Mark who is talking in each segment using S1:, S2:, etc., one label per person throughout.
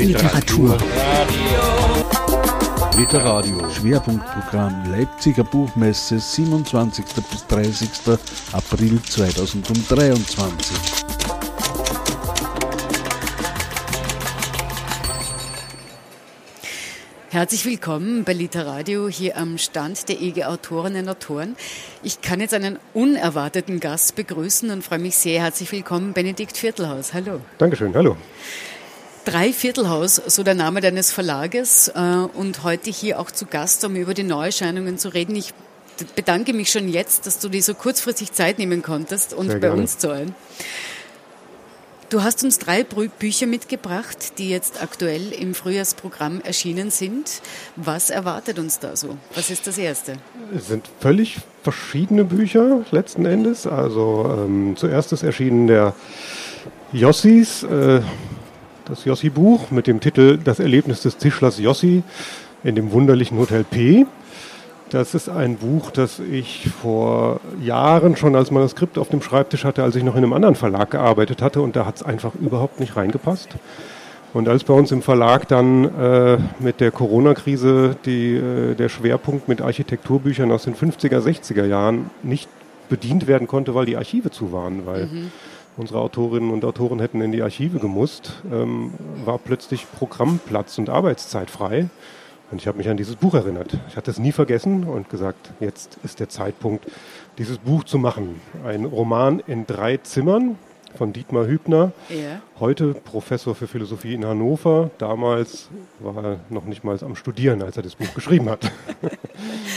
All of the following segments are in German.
S1: Literatur. Literadio. Schwerpunktprogramm Leipziger Buchmesse 27. bis 30. April 2023.
S2: Herzlich willkommen bei Literadio hier am Stand der EG Autorinnen und Autoren. Ich kann jetzt einen unerwarteten Gast begrüßen und freue mich sehr. Herzlich willkommen, Benedikt Viertelhaus. Hallo.
S3: Dankeschön, hallo.
S2: Drei Viertelhaus, so der Name deines Verlages, äh, und heute hier auch zu Gast, um über die Neuerscheinungen zu reden. Ich bedanke mich schon jetzt, dass du dir so kurzfristig Zeit nehmen konntest und bei uns zu sein. Du hast uns drei Bücher mitgebracht, die jetzt aktuell im Frühjahrsprogramm erschienen sind. Was erwartet uns da so? Was ist das erste?
S3: Es sind völlig verschiedene Bücher letzten Endes. Also ähm, zuerst ist erschienen der Jossis, äh, das Jossi-Buch mit dem Titel Das Erlebnis des Tischlers Jossi in dem wunderlichen Hotel P. Das ist ein Buch, das ich vor Jahren schon als Manuskript auf dem Schreibtisch hatte, als ich noch in einem anderen Verlag gearbeitet hatte und da hat es einfach überhaupt nicht reingepasst. Und als bei uns im Verlag dann äh, mit der Corona-Krise äh, der Schwerpunkt mit Architekturbüchern aus den 50er, 60er Jahren nicht bedient werden konnte, weil die Archive zu waren, weil mhm. Unsere Autorinnen und Autoren hätten in die Archive gemusst, ähm, war plötzlich Programmplatz und Arbeitszeit frei. Und ich habe mich an dieses Buch erinnert. Ich hatte es nie vergessen und gesagt, jetzt ist der Zeitpunkt, dieses Buch zu machen. Ein Roman in drei Zimmern von Dietmar Hübner. Ja. Heute Professor für Philosophie in Hannover. Damals war er noch nicht mal am Studieren, als er das Buch geschrieben hat.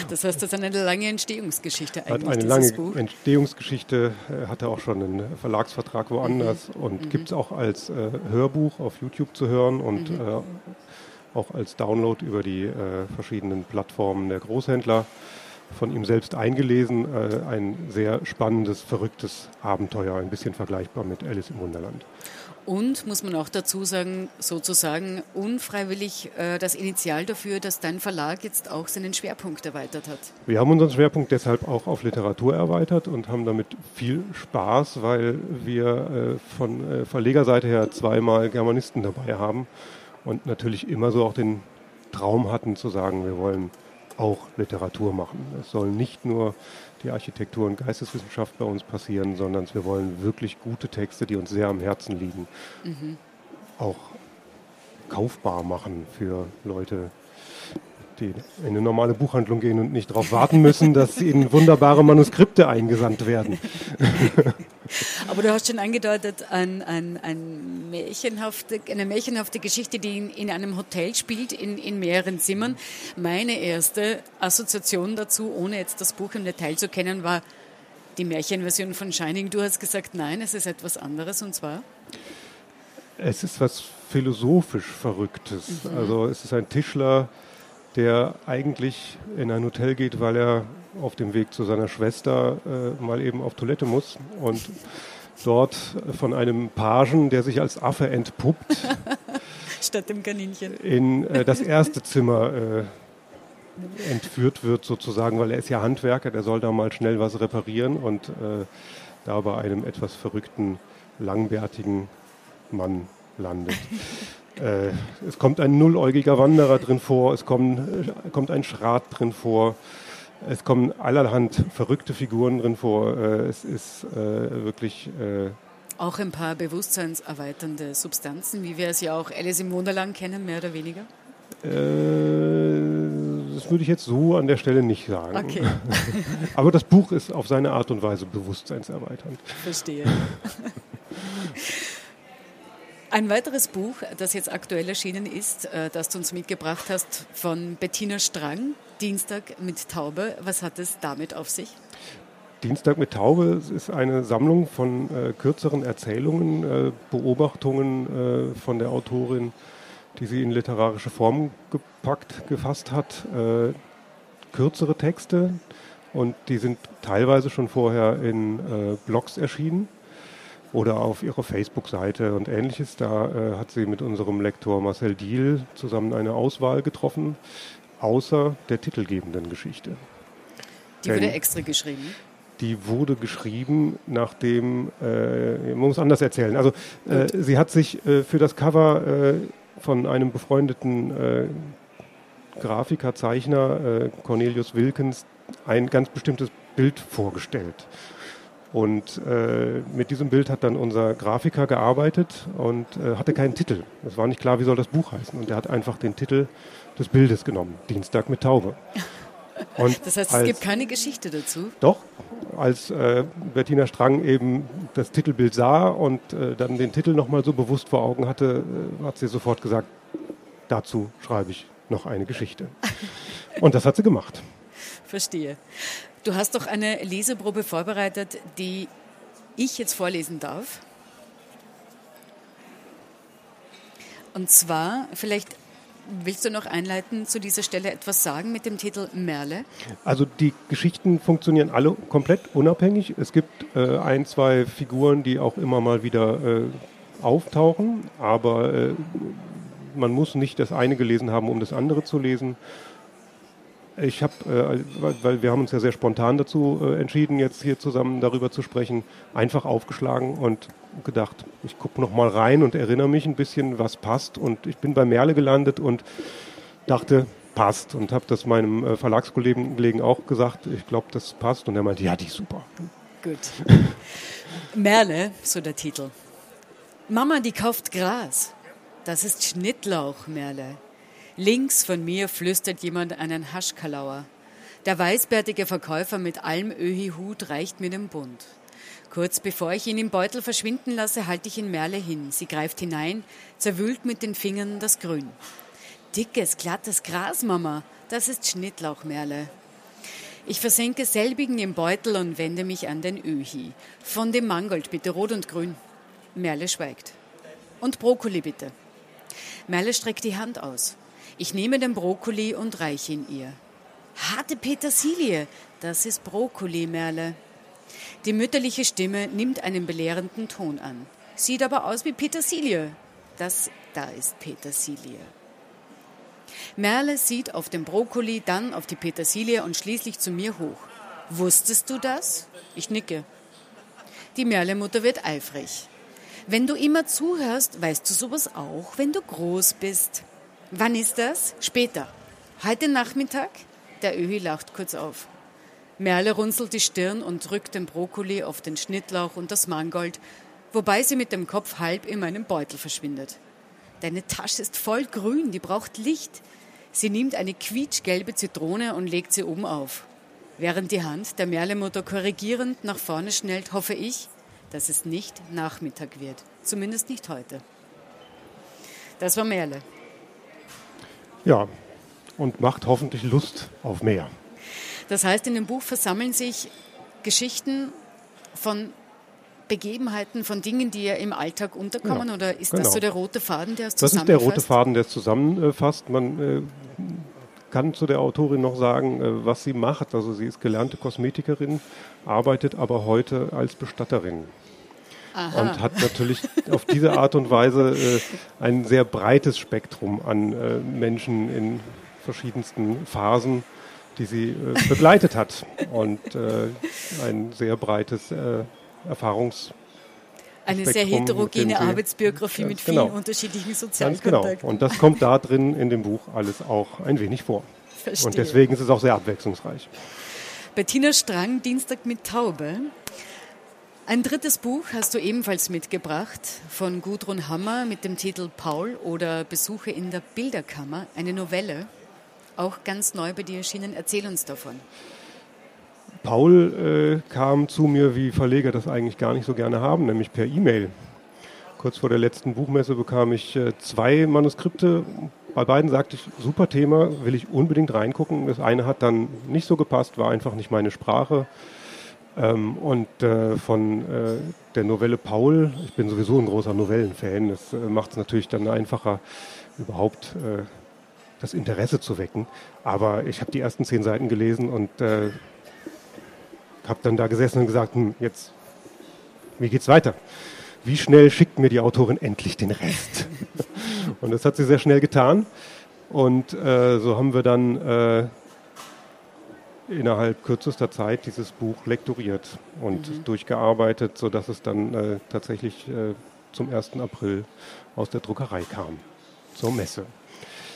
S2: Das heißt, das ist eine lange Entstehungsgeschichte eigentlich.
S3: Hat eine lange Buch. Entstehungsgeschichte, er hatte auch schon einen Verlagsvertrag woanders mhm. und mhm. gibt es auch als äh, Hörbuch auf YouTube zu hören und mhm. äh, auch als Download über die äh, verschiedenen Plattformen der Großhändler von ihm selbst eingelesen. Äh, ein sehr spannendes, verrücktes Abenteuer, ein bisschen vergleichbar mit Alice im Wunderland.
S2: Und muss man auch dazu sagen, sozusagen unfreiwillig äh, das Initial dafür, dass dein Verlag jetzt auch seinen Schwerpunkt erweitert hat.
S3: Wir haben unseren Schwerpunkt deshalb auch auf Literatur erweitert und haben damit viel Spaß, weil wir äh, von äh, Verlegerseite her zweimal Germanisten dabei haben und natürlich immer so auch den Traum hatten zu sagen, wir wollen auch Literatur machen. Es soll nicht nur die Architektur und Geisteswissenschaft bei uns passieren, sondern wir wollen wirklich gute Texte, die uns sehr am Herzen liegen, mhm. auch kaufbar machen für Leute, die in eine normale Buchhandlung gehen und nicht darauf warten müssen, dass ihnen wunderbare Manuskripte eingesandt werden.
S2: Aber du hast schon angedeutet, ein, ein, ein märchenhafte, eine märchenhafte Geschichte, die in, in einem Hotel spielt, in, in mehreren Zimmern. Meine erste Assoziation dazu, ohne jetzt das Buch im Detail zu kennen, war die Märchenversion von Shining. Du hast gesagt, nein, es ist etwas anderes und zwar?
S3: Es ist was philosophisch Verrücktes. Mhm. Also es ist ein Tischler, der eigentlich in ein Hotel geht, weil er auf dem Weg zu seiner Schwester äh, mal eben auf Toilette muss und dort von einem Pagen, der sich als Affe entpuppt,
S2: statt dem Kaninchen,
S3: in äh, das erste Zimmer äh, entführt wird sozusagen, weil er ist ja Handwerker, der soll da mal schnell was reparieren und äh, da bei einem etwas verrückten, langbärtigen Mann landet. Äh, es kommt ein nulläugiger Wanderer drin vor, es kommt, äh, kommt ein Schrat drin vor, es kommen allerhand verrückte Figuren drin vor. Äh, es ist äh, wirklich. Äh,
S2: auch ein paar bewusstseinserweiternde Substanzen, wie wir es ja auch Alice im Wunderland kennen, mehr oder weniger?
S3: Das würde ich jetzt so an der Stelle nicht sagen.
S2: Okay.
S3: Aber das Buch ist auf seine Art und Weise bewusstseinserweiternd.
S2: Verstehe. Ein weiteres Buch, das jetzt aktuell erschienen ist, äh, das du uns mitgebracht hast, von Bettina Strang, Dienstag mit Taube. Was hat es damit auf sich?
S3: Dienstag mit Taube ist eine Sammlung von äh, kürzeren Erzählungen, äh, Beobachtungen äh, von der Autorin, die sie in literarische Form gepackt, gefasst hat. Äh, kürzere Texte und die sind teilweise schon vorher in äh, Blogs erschienen oder auf ihrer Facebook-Seite und ähnliches. Da äh, hat sie mit unserem Lektor Marcel Diel zusammen eine Auswahl getroffen, außer der titelgebenden Geschichte.
S2: Die Denn wurde extra geschrieben?
S3: Die wurde geschrieben, nachdem, äh, man muss anders erzählen. Also äh, sie hat sich äh, für das Cover äh, von einem befreundeten äh, Grafiker, Zeichner, Cornelius Wilkens, ein ganz bestimmtes Bild vorgestellt. Und äh, mit diesem Bild hat dann unser Grafiker gearbeitet und äh, hatte keinen Titel. Es war nicht klar, wie soll das Buch heißen. Und er hat einfach den Titel des Bildes genommen, Dienstag mit Taube.
S2: Und das heißt, es gibt keine Geschichte dazu?
S3: Doch, als äh, Bettina Strang eben das Titelbild sah und äh, dann den Titel nochmal so bewusst vor Augen hatte, äh, hat sie sofort gesagt, dazu schreibe ich noch eine Geschichte. Und das hat sie gemacht.
S2: Verstehe. Du hast doch eine Leseprobe vorbereitet, die ich jetzt vorlesen darf. Und zwar, vielleicht willst du noch einleiten zu dieser Stelle etwas sagen mit dem Titel Merle?
S3: Also die Geschichten funktionieren alle komplett unabhängig. Es gibt äh, ein, zwei Figuren, die auch immer mal wieder äh, auftauchen, aber äh, man muss nicht das eine gelesen haben, um das andere zu lesen. Ich habe, äh, weil, wir haben uns ja sehr spontan dazu äh, entschieden, jetzt hier zusammen darüber zu sprechen, einfach aufgeschlagen und gedacht, ich gucke noch mal rein und erinnere mich ein bisschen, was passt. Und ich bin bei Merle gelandet und dachte, passt. Und habe das meinem äh, Verlagskollegen auch gesagt, ich glaube, das passt. Und er meinte, ja, die ist super.
S2: Gut. Merle, so der Titel. Mama, die kauft Gras. Das ist Schnittlauch, Merle. Links von mir flüstert jemand einen Haschkalauer. Der weißbärtige Verkäufer mit Almöhi-Hut reicht mir den Bund. Kurz bevor ich ihn im Beutel verschwinden lasse, halte ich ihn Merle hin. Sie greift hinein, zerwühlt mit den Fingern das Grün. Dickes, glattes Gras, Mama. Das ist Schnittlauch, Merle. Ich versenke selbigen im Beutel und wende mich an den Öhi. Von dem Mangold bitte, rot und grün. Merle schweigt. Und Brokkoli bitte. Merle streckt die Hand aus. Ich nehme den Brokkoli und reiche ihn ihr. Harte Petersilie, das ist Brokkoli, Merle. Die mütterliche Stimme nimmt einen belehrenden Ton an. Sieht aber aus wie Petersilie. Das da ist Petersilie. Merle sieht auf den Brokkoli, dann auf die Petersilie und schließlich zu mir hoch. Wusstest du das? Ich nicke. Die Merle-Mutter wird eifrig. Wenn du immer zuhörst, weißt du sowas auch, wenn du groß bist. Wann ist das? Später. Heute Nachmittag? Der Öhi lacht kurz auf. Merle runzelt die Stirn und drückt den Brokkoli auf den Schnittlauch und das Mangold, wobei sie mit dem Kopf halb in meinem Beutel verschwindet. Deine Tasche ist voll grün, die braucht Licht. Sie nimmt eine quietschgelbe Zitrone und legt sie oben auf. Während die Hand der Merlemutter korrigierend nach vorne schnellt, hoffe ich, dass es nicht Nachmittag wird. Zumindest nicht heute. Das war Merle.
S3: Ja, und macht hoffentlich Lust auf mehr.
S2: Das heißt, in dem Buch versammeln sich Geschichten von Begebenheiten, von Dingen, die ja im Alltag unterkommen? Ja, oder ist genau. das so der rote Faden, der es zusammenfasst?
S3: Das ist der rote Faden, der es zusammenfasst. Man äh, kann zu der Autorin noch sagen, äh, was sie macht. Also sie ist gelernte Kosmetikerin, arbeitet aber heute als Bestatterin. Aha. und hat natürlich auf diese Art und Weise äh, ein sehr breites Spektrum an äh, Menschen in verschiedensten Phasen, die sie äh, begleitet hat und äh, ein sehr breites äh, Erfahrungs
S2: eine sehr heterogene Arbeitsbiografie mit vielen genau. unterschiedlichen sozialen Ganz genau.
S3: Und das kommt da drin in dem Buch alles auch ein wenig vor. Verstehe. Und deswegen ist es auch sehr abwechslungsreich.
S2: Bettina Strang, Dienstag mit Taube. Ein drittes Buch hast du ebenfalls mitgebracht von Gudrun Hammer mit dem Titel Paul oder Besuche in der Bilderkammer, eine Novelle, auch ganz neu bei dir erschienen. Erzähl uns davon.
S3: Paul äh, kam zu mir, wie Verleger das eigentlich gar nicht so gerne haben, nämlich per E-Mail. Kurz vor der letzten Buchmesse bekam ich äh, zwei Manuskripte. Bei beiden sagte ich, super Thema, will ich unbedingt reingucken. Das eine hat dann nicht so gepasst, war einfach nicht meine Sprache. Ähm, und äh, von äh, der Novelle Paul, ich bin sowieso ein großer Novellenfan, das äh, macht es natürlich dann einfacher, überhaupt äh, das Interesse zu wecken. Aber ich habe die ersten zehn Seiten gelesen und äh, habe dann da gesessen und gesagt, hm, jetzt, wie geht's weiter? Wie schnell schickt mir die Autorin endlich den Rest? und das hat sie sehr schnell getan. Und äh, so haben wir dann innerhalb kürzester Zeit dieses Buch lektoriert und mhm. durchgearbeitet, sodass es dann äh, tatsächlich äh, zum 1. April aus der Druckerei kam. zur Messe.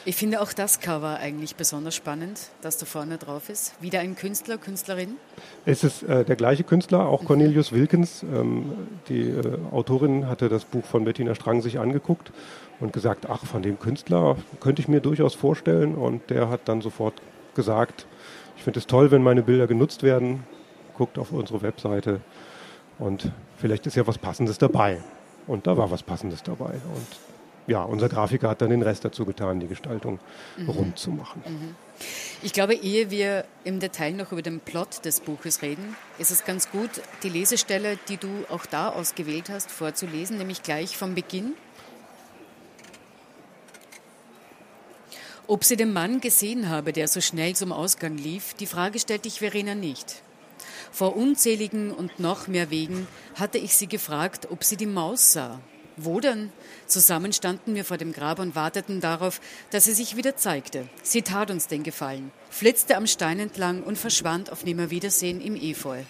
S2: Ich finde auch das Cover eigentlich besonders spannend, dass da vorne drauf ist. Wieder ein Künstler, Künstlerin?
S3: Es ist äh, der gleiche Künstler, auch Cornelius Wilkins. Ähm, die äh, Autorin hatte das Buch von Bettina Strang sich angeguckt und gesagt, ach, von dem Künstler könnte ich mir durchaus vorstellen. Und der hat dann sofort gesagt, ich finde es toll, wenn meine Bilder genutzt werden. Guckt auf unsere Webseite und vielleicht ist ja was Passendes dabei. Und da war was Passendes dabei. Und ja, unser Grafiker hat dann den Rest dazu getan, die Gestaltung mhm. rund zu machen. Mhm.
S2: Ich glaube, ehe wir im Detail noch über den Plot des Buches reden, ist es ganz gut, die Lesestelle, die du auch da ausgewählt hast, vorzulesen, nämlich gleich vom Beginn. Ob sie den Mann gesehen habe, der so schnell zum Ausgang lief, die Frage stellte ich Verena nicht. Vor unzähligen und noch mehr Wegen hatte ich sie gefragt, ob sie die Maus sah. Wo denn? Zusammen standen wir vor dem Grab und warteten darauf, dass sie sich wieder zeigte. Sie tat uns den Gefallen, flitzte am Stein entlang und verschwand auf Nimmerwiedersehen im Efeu.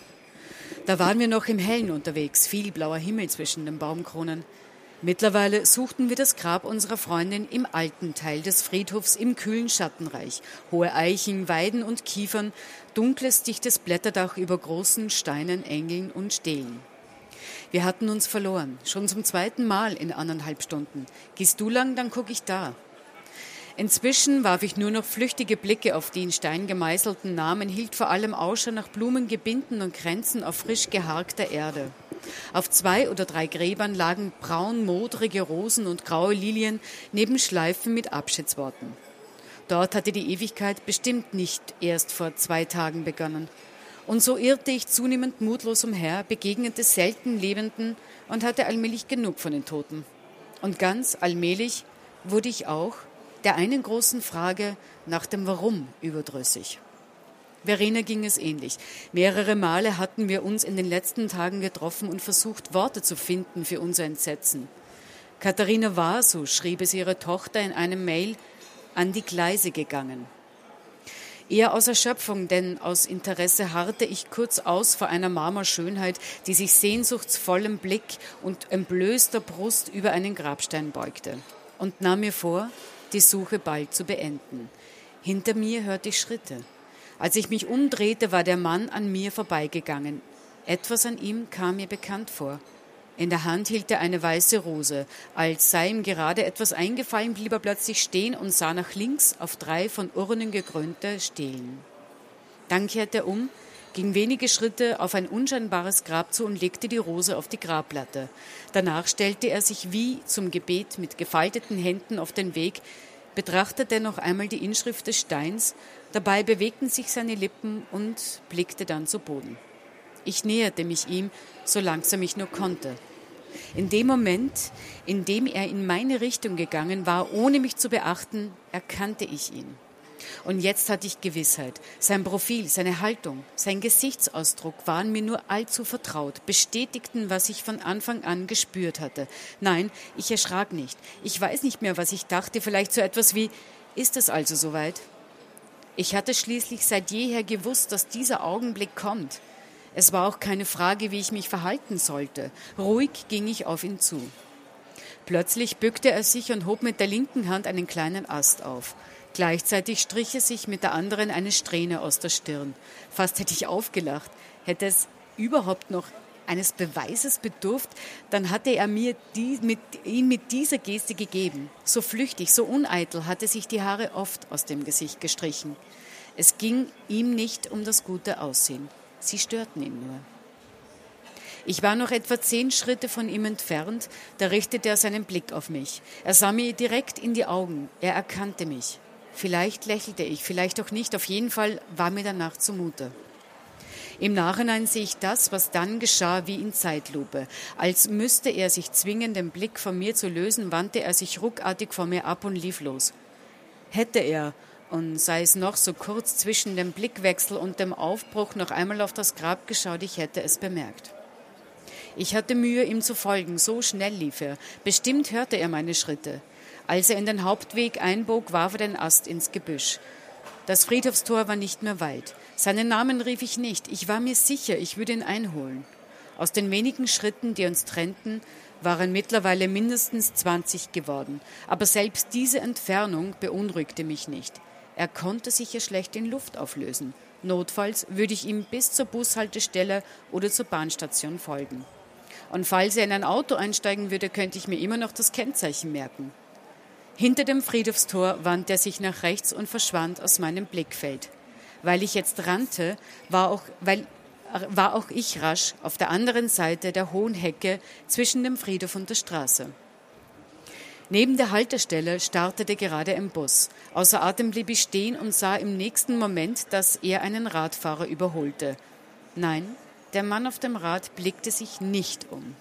S2: Da waren wir noch im Hellen unterwegs, viel blauer Himmel zwischen den Baumkronen. Mittlerweile suchten wir das Grab unserer Freundin im alten Teil des Friedhofs im kühlen Schattenreich. Hohe Eichen, Weiden und Kiefern, dunkles, dichtes Blätterdach über großen Steinen, Engeln und Stelen. Wir hatten uns verloren, schon zum zweiten Mal in anderthalb Stunden. Gehst du lang, dann guck ich da. Inzwischen warf ich nur noch flüchtige Blicke auf die in Stein gemeißelten Namen, hielt vor allem Ausschau nach Blumengebinden und Kränzen auf frisch geharkter Erde. Auf zwei oder drei Gräbern lagen braun-modrige Rosen und graue Lilien neben Schleifen mit Abschiedsworten. Dort hatte die Ewigkeit bestimmt nicht erst vor zwei Tagen begonnen. Und so irrte ich zunehmend mutlos umher, begegnete selten Lebenden und hatte allmählich genug von den Toten. Und ganz allmählich wurde ich auch der einen großen Frage nach dem Warum überdrüssig. Verena ging es ähnlich. Mehrere Male hatten wir uns in den letzten Tagen getroffen und versucht, Worte zu finden für unser Entsetzen. Katharina war, so schrieb es ihre Tochter in einem Mail, an die Gleise gegangen. Eher aus Erschöpfung, denn aus Interesse harrte ich kurz aus vor einer Marmorschönheit, die sich sehnsuchtsvollem Blick und entblößter Brust über einen Grabstein beugte, und nahm mir vor, die Suche bald zu beenden. Hinter mir hörte ich Schritte. Als ich mich umdrehte, war der Mann an mir vorbeigegangen. Etwas an ihm kam mir bekannt vor. In der Hand hielt er eine weiße Rose. Als sei ihm gerade etwas eingefallen, blieb er plötzlich stehen und sah nach links auf drei von Urnen gekrönte Stelen. Dann kehrte er um, ging wenige Schritte auf ein unscheinbares Grab zu und legte die Rose auf die Grabplatte. Danach stellte er sich wie zum Gebet mit gefalteten Händen auf den Weg, betrachtete noch einmal die Inschrift des Steins, dabei bewegten sich seine Lippen und blickte dann zu Boden. Ich näherte mich ihm, so langsam ich nur konnte. In dem Moment, in dem er in meine Richtung gegangen war, ohne mich zu beachten, erkannte ich ihn. Und jetzt hatte ich Gewissheit. Sein Profil, seine Haltung, sein Gesichtsausdruck waren mir nur allzu vertraut, bestätigten, was ich von Anfang an gespürt hatte. Nein, ich erschrak nicht. Ich weiß nicht mehr, was ich dachte, vielleicht so etwas wie, ist es also soweit? Ich hatte schließlich seit jeher gewusst, dass dieser Augenblick kommt. Es war auch keine Frage, wie ich mich verhalten sollte. Ruhig ging ich auf ihn zu. Plötzlich bückte er sich und hob mit der linken Hand einen kleinen Ast auf. Gleichzeitig strich er sich mit der anderen eine Strähne aus der Stirn. Fast hätte ich aufgelacht. Hätte es überhaupt noch eines Beweises bedurft, dann hatte er mir die, mit, ihn mit dieser Geste gegeben. So flüchtig, so uneitel hatte sich die Haare oft aus dem Gesicht gestrichen. Es ging ihm nicht um das gute Aussehen. Sie störten ihn nur. Ich war noch etwa zehn Schritte von ihm entfernt, da richtete er seinen Blick auf mich. Er sah mir direkt in die Augen, er erkannte mich. Vielleicht lächelte ich, vielleicht auch nicht, auf jeden Fall war mir danach zumute. Im Nachhinein sehe ich das, was dann geschah, wie in Zeitlupe. Als müsste er sich zwingen, den Blick von mir zu lösen, wandte er sich ruckartig vor mir ab und lief los. Hätte er, und sei es noch so kurz zwischen dem Blickwechsel und dem Aufbruch noch einmal auf das Grab geschaut, ich hätte es bemerkt. Ich hatte Mühe, ihm zu folgen, so schnell lief er. Bestimmt hörte er meine Schritte. Als er in den Hauptweg einbog, warf er den Ast ins Gebüsch. Das Friedhofstor war nicht mehr weit. Seinen Namen rief ich nicht. Ich war mir sicher, ich würde ihn einholen. Aus den wenigen Schritten, die uns trennten, waren mittlerweile mindestens 20 geworden. Aber selbst diese Entfernung beunruhigte mich nicht. Er konnte sich ja schlecht in Luft auflösen. Notfalls würde ich ihm bis zur Bushaltestelle oder zur Bahnstation folgen. Und falls er in ein Auto einsteigen würde, könnte ich mir immer noch das Kennzeichen merken. Hinter dem Friedhofstor wandte er sich nach rechts und verschwand aus meinem Blickfeld. Weil ich jetzt rannte, war auch, weil, war auch ich rasch auf der anderen Seite der hohen Hecke zwischen dem Friedhof und der Straße. Neben der Haltestelle startete gerade ein Bus. Außer Atem blieb ich stehen und sah im nächsten Moment, dass er einen Radfahrer überholte. Nein, der Mann auf dem Rad blickte sich nicht um.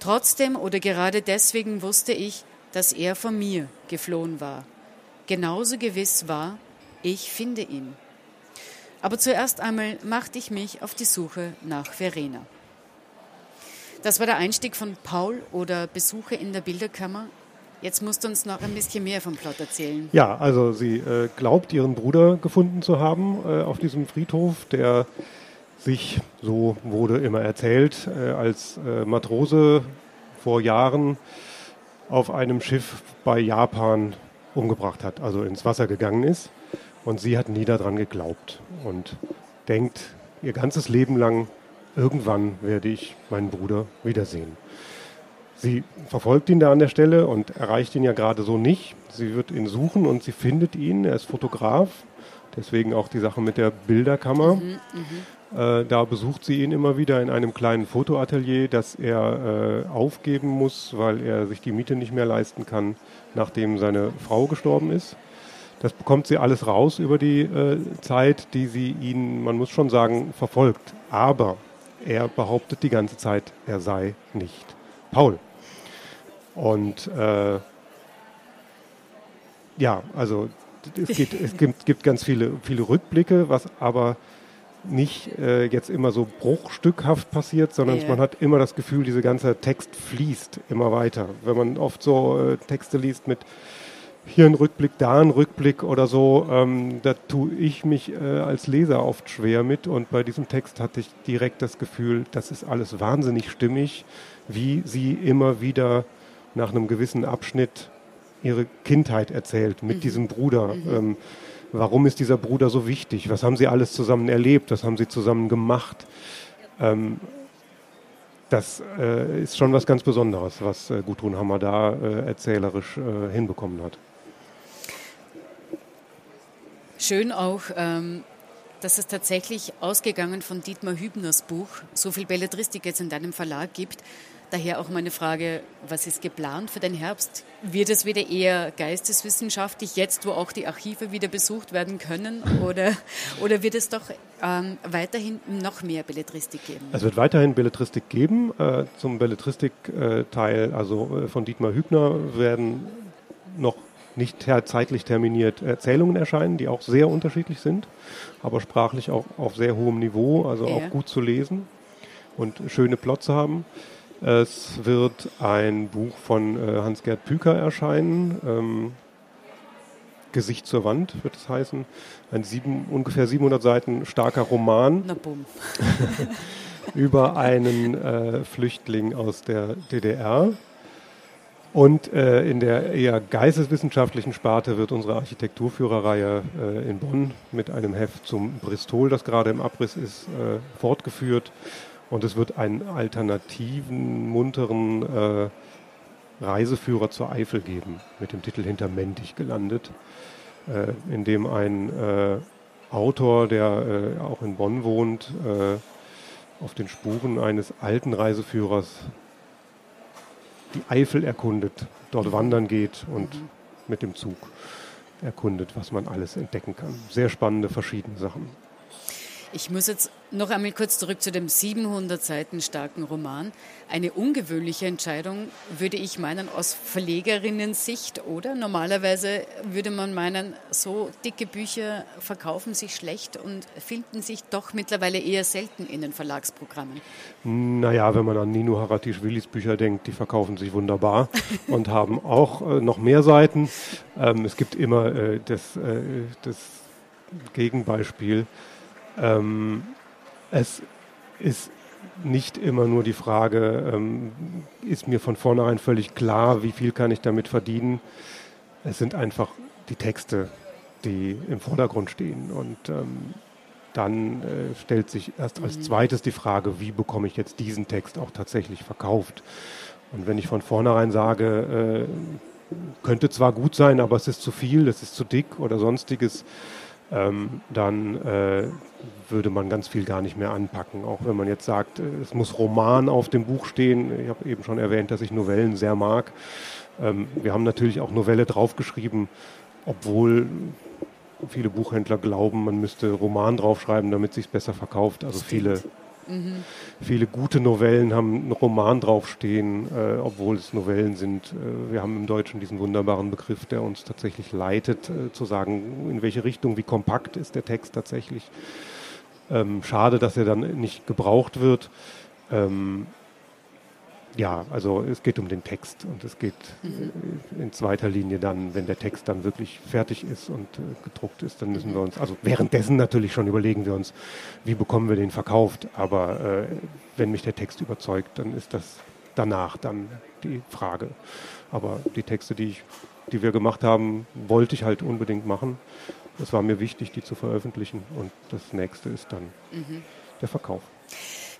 S2: Trotzdem oder gerade deswegen wusste ich, dass er von mir geflohen war. Genauso gewiss war, ich finde ihn. Aber zuerst einmal machte ich mich auf die Suche nach Verena. Das war der Einstieg von Paul oder Besuche in der Bilderkammer. Jetzt musst du uns noch ein bisschen mehr vom Plot erzählen.
S3: Ja, also sie äh, glaubt, ihren Bruder gefunden zu haben äh, auf diesem Friedhof, der sich, so wurde immer erzählt, äh, als äh, Matrose vor Jahren auf einem Schiff bei Japan umgebracht hat, also ins Wasser gegangen ist. Und sie hat nie daran geglaubt und denkt ihr ganzes Leben lang, irgendwann werde ich meinen Bruder wiedersehen. Sie verfolgt ihn da an der Stelle und erreicht ihn ja gerade so nicht. Sie wird ihn suchen und sie findet ihn. Er ist Fotograf, deswegen auch die Sache mit der Bilderkammer. Mhm, äh, da besucht sie ihn immer wieder in einem kleinen Fotoatelier, das er äh, aufgeben muss, weil er sich die Miete nicht mehr leisten kann, nachdem seine Frau gestorben ist. Das bekommt sie alles raus über die äh, Zeit, die sie ihn, man muss schon sagen, verfolgt. Aber er behauptet die ganze Zeit, er sei nicht Paul. Und äh, ja, also es, geht, es gibt, gibt, ganz viele, viele Rückblicke, was aber nicht äh, jetzt immer so bruchstückhaft passiert, sondern yeah. man hat immer das Gefühl, dieser ganze Text fließt immer weiter. Wenn man oft so äh, Texte liest mit hier ein Rückblick, da ein Rückblick oder so, ähm, da tue ich mich äh, als Leser oft schwer mit und bei diesem Text hatte ich direkt das Gefühl, das ist alles wahnsinnig stimmig, wie sie immer wieder nach einem gewissen Abschnitt ihre Kindheit erzählt mit mhm. diesem Bruder. Mhm. Ähm, warum ist dieser Bruder so wichtig? Was haben sie alles zusammen erlebt? Was haben sie zusammen gemacht? Ähm, das äh, ist schon was ganz Besonderes, was äh, Gudrun Hammer da äh, erzählerisch äh, hinbekommen hat.
S2: Schön auch, ähm, dass es tatsächlich ausgegangen von Dietmar Hübners Buch so viel Belletristik jetzt in deinem Verlag gibt, Daher auch meine Frage, was ist geplant für den Herbst? Wird es wieder eher geisteswissenschaftlich, jetzt wo auch die Archive wieder besucht werden können? Oder, oder wird es doch ähm, weiterhin noch mehr Belletristik geben?
S3: Es wird weiterhin Belletristik geben. Äh, zum Belletristik-Teil, also äh, von Dietmar Hübner, werden noch nicht ter zeitlich terminiert Erzählungen erscheinen, die auch sehr unterschiedlich sind, aber sprachlich auch auf sehr hohem Niveau, also ja. auch gut zu lesen und schöne Plots haben. Es wird ein Buch von äh, Hans-Gerd Püker erscheinen. Ähm, Gesicht zur Wand wird es heißen. Ein sieben, ungefähr 700 Seiten starker Roman über einen äh, Flüchtling aus der DDR. Und äh, in der eher geisteswissenschaftlichen Sparte wird unsere Architekturführerreihe äh, in Bonn mit einem Heft zum Bristol, das gerade im Abriss ist, äh, fortgeführt. Und es wird einen alternativen, munteren äh, Reiseführer zur Eifel geben, mit dem Titel Hintermendig gelandet, äh, in dem ein äh, Autor, der äh, auch in Bonn wohnt, äh, auf den Spuren eines alten Reiseführers die Eifel erkundet, dort wandern geht und mhm. mit dem Zug erkundet, was man alles entdecken kann. Sehr spannende, verschiedene Sachen.
S2: Ich muss jetzt noch einmal kurz zurück zu dem 700 Seiten starken Roman. Eine ungewöhnliche Entscheidung, würde ich meinen, aus Verlegerinnen-Sicht, oder? Normalerweise würde man meinen, so dicke Bücher verkaufen sich schlecht und finden sich doch mittlerweile eher selten in den Verlagsprogrammen.
S3: Naja, wenn man an Nino Haratischvilis Bücher denkt, die verkaufen sich wunderbar und haben auch äh, noch mehr Seiten. Ähm, es gibt immer äh, das, äh, das Gegenbeispiel ähm, es ist nicht immer nur die Frage, ähm, ist mir von vornherein völlig klar, wie viel kann ich damit verdienen. Es sind einfach die Texte, die im Vordergrund stehen. Und ähm, dann äh, stellt sich erst als mhm. zweites die Frage, wie bekomme ich jetzt diesen Text auch tatsächlich verkauft. Und wenn ich von vornherein sage, äh, könnte zwar gut sein, aber es ist zu viel, es ist zu dick oder sonstiges, ähm, dann äh, würde man ganz viel gar nicht mehr anpacken. Auch wenn man jetzt sagt, äh, es muss Roman auf dem Buch stehen. Ich habe eben schon erwähnt, dass ich Novellen sehr mag. Ähm, wir haben natürlich auch Novelle draufgeschrieben, obwohl viele Buchhändler glauben, man müsste Roman draufschreiben, damit sich besser verkauft. Also viele Viele gute Novellen haben einen Roman draufstehen, äh, obwohl es Novellen sind. Äh, wir haben im Deutschen diesen wunderbaren Begriff, der uns tatsächlich leitet, äh, zu sagen, in welche Richtung, wie kompakt ist der Text tatsächlich. Ähm, schade, dass er dann nicht gebraucht wird. Ähm, ja, also es geht um den Text und es geht mhm. in zweiter Linie dann, wenn der Text dann wirklich fertig ist und äh, gedruckt ist, dann müssen wir uns, also währenddessen natürlich schon überlegen wir uns, wie bekommen wir den verkauft. Aber äh, wenn mich der Text überzeugt, dann ist das danach dann die Frage. Aber die Texte, die, ich, die wir gemacht haben, wollte ich halt unbedingt machen. Es war mir wichtig, die zu veröffentlichen und das nächste ist dann mhm. der Verkauf.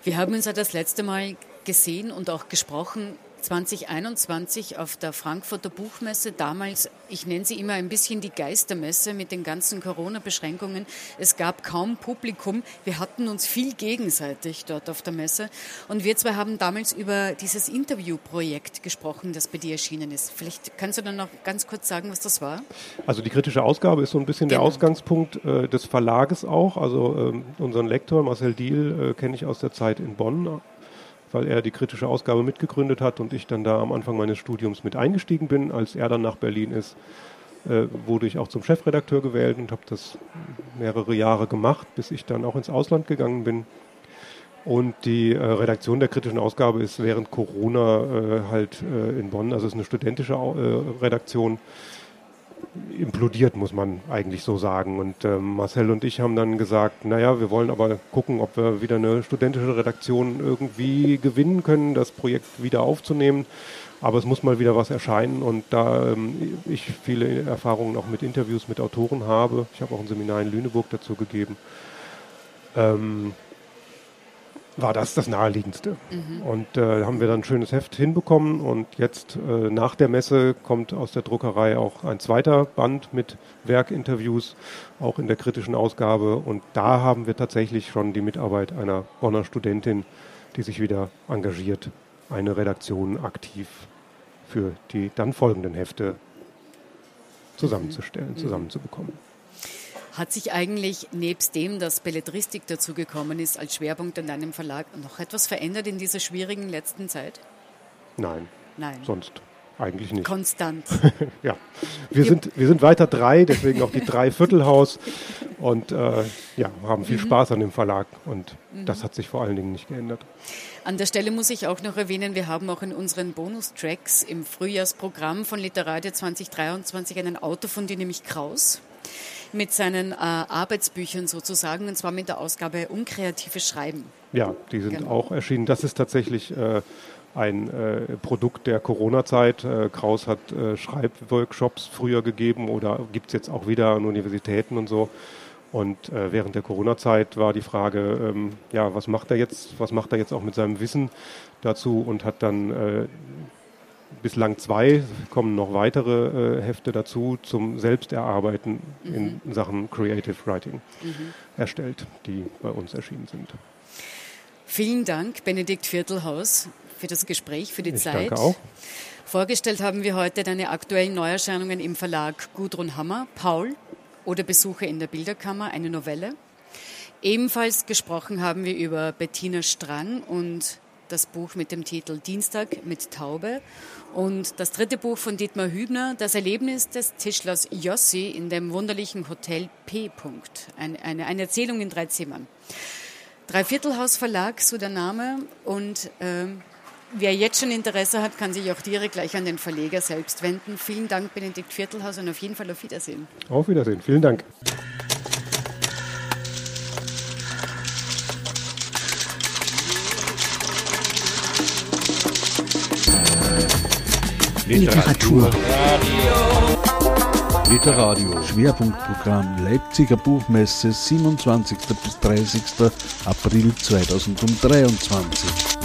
S2: Wir haben uns ja das letzte Mal gesehen und auch gesprochen 2021 auf der Frankfurter Buchmesse, damals, ich nenne sie immer ein bisschen die Geistermesse mit den ganzen Corona-Beschränkungen. Es gab kaum Publikum. Wir hatten uns viel gegenseitig dort auf der Messe. Und wir zwei haben damals über dieses Interviewprojekt gesprochen, das bei dir erschienen ist. Vielleicht kannst du dann noch ganz kurz sagen, was das war?
S3: Also die kritische Ausgabe ist so ein bisschen genau. der Ausgangspunkt äh, des Verlages auch. Also ähm, unseren Lektor Marcel Diel äh, kenne ich aus der Zeit in Bonn weil er die kritische Ausgabe mitgegründet hat und ich dann da am Anfang meines Studiums mit eingestiegen bin. Als er dann nach Berlin ist, äh, wurde ich auch zum Chefredakteur gewählt und habe das mehrere Jahre gemacht, bis ich dann auch ins Ausland gegangen bin. Und die äh, Redaktion der kritischen Ausgabe ist während Corona äh, halt äh, in Bonn, also es ist eine studentische äh, Redaktion, implodiert, muss man eigentlich so sagen. Und äh, Marcel und ich haben dann gesagt, naja, wir wollen aber gucken, ob wir wieder eine studentische Redaktion irgendwie gewinnen können, das Projekt wieder aufzunehmen. Aber es muss mal wieder was erscheinen und da ähm, ich viele Erfahrungen auch mit Interviews mit Autoren habe, ich habe auch ein Seminar in Lüneburg dazu gegeben, ähm, war das das Naheliegendste. Mhm. Und äh, haben wir dann ein schönes Heft hinbekommen und jetzt äh, nach der Messe kommt aus der Druckerei auch ein zweiter Band mit Werkinterviews, auch in der kritischen Ausgabe. Und da haben wir tatsächlich schon die Mitarbeit einer Bonner Studentin, die sich wieder engagiert, eine Redaktion aktiv für die dann folgenden Hefte zusammenzustellen, mhm. zusammenzubekommen.
S2: Hat sich eigentlich nebst dem, dass Belletristik dazugekommen ist als Schwerpunkt in deinem Verlag, noch etwas verändert in dieser schwierigen letzten Zeit?
S3: Nein. Nein. Sonst eigentlich nicht.
S2: Konstant.
S3: ja. Wir sind, wir sind weiter drei, deswegen auch die Dreiviertelhaus und äh, ja, haben viel mhm. Spaß an dem Verlag und mhm. das hat sich vor allen Dingen nicht geändert.
S2: An der Stelle muss ich auch noch erwähnen, wir haben auch in unseren Bonustracks im Frühjahrsprogramm von Literadia 2023 einen Autor von dir, nämlich Kraus mit seinen äh, Arbeitsbüchern sozusagen, und zwar mit der Ausgabe Unkreatives Schreiben.
S3: Ja, die sind genau. auch erschienen. Das ist tatsächlich äh, ein äh, Produkt der Corona-Zeit. Äh, Kraus hat äh, Schreibworkshops früher gegeben oder gibt es jetzt auch wieder an Universitäten und so. Und äh, während der Corona-Zeit war die Frage, ähm, ja, was macht er jetzt, was macht er jetzt auch mit seinem Wissen dazu und hat dann äh, bislang zwei, kommen noch weitere äh, Hefte dazu zum Selbsterarbeiten mhm. in Sachen Creative Writing mhm. erstellt, die bei uns erschienen sind.
S2: Vielen Dank, Benedikt Viertelhaus, für das Gespräch, für die
S3: ich
S2: Zeit.
S3: Danke auch.
S2: Vorgestellt haben wir heute deine aktuellen Neuerscheinungen im Verlag Gudrun Hammer, Paul oder Besuche in der Bilderkammer, eine Novelle. Ebenfalls gesprochen haben wir über Bettina Strang und das Buch mit dem Titel Dienstag mit Taube und das dritte Buch von Dietmar Hübner, Das Erlebnis des Tischlers Jossi in dem wunderlichen Hotel P. Eine, eine, eine Erzählung in drei Zimmern. Dreiviertelhaus Verlag, so der Name. Und äh, wer jetzt schon Interesse hat, kann sich auch direkt gleich an den Verleger selbst wenden. Vielen Dank, Benedikt Viertelhaus, und auf jeden Fall auf Wiedersehen.
S3: Auf Wiedersehen. Vielen Dank.
S1: Literatur. Literadio. Schwerpunktprogramm Leipziger Buchmesse 27. bis 30. April 2023.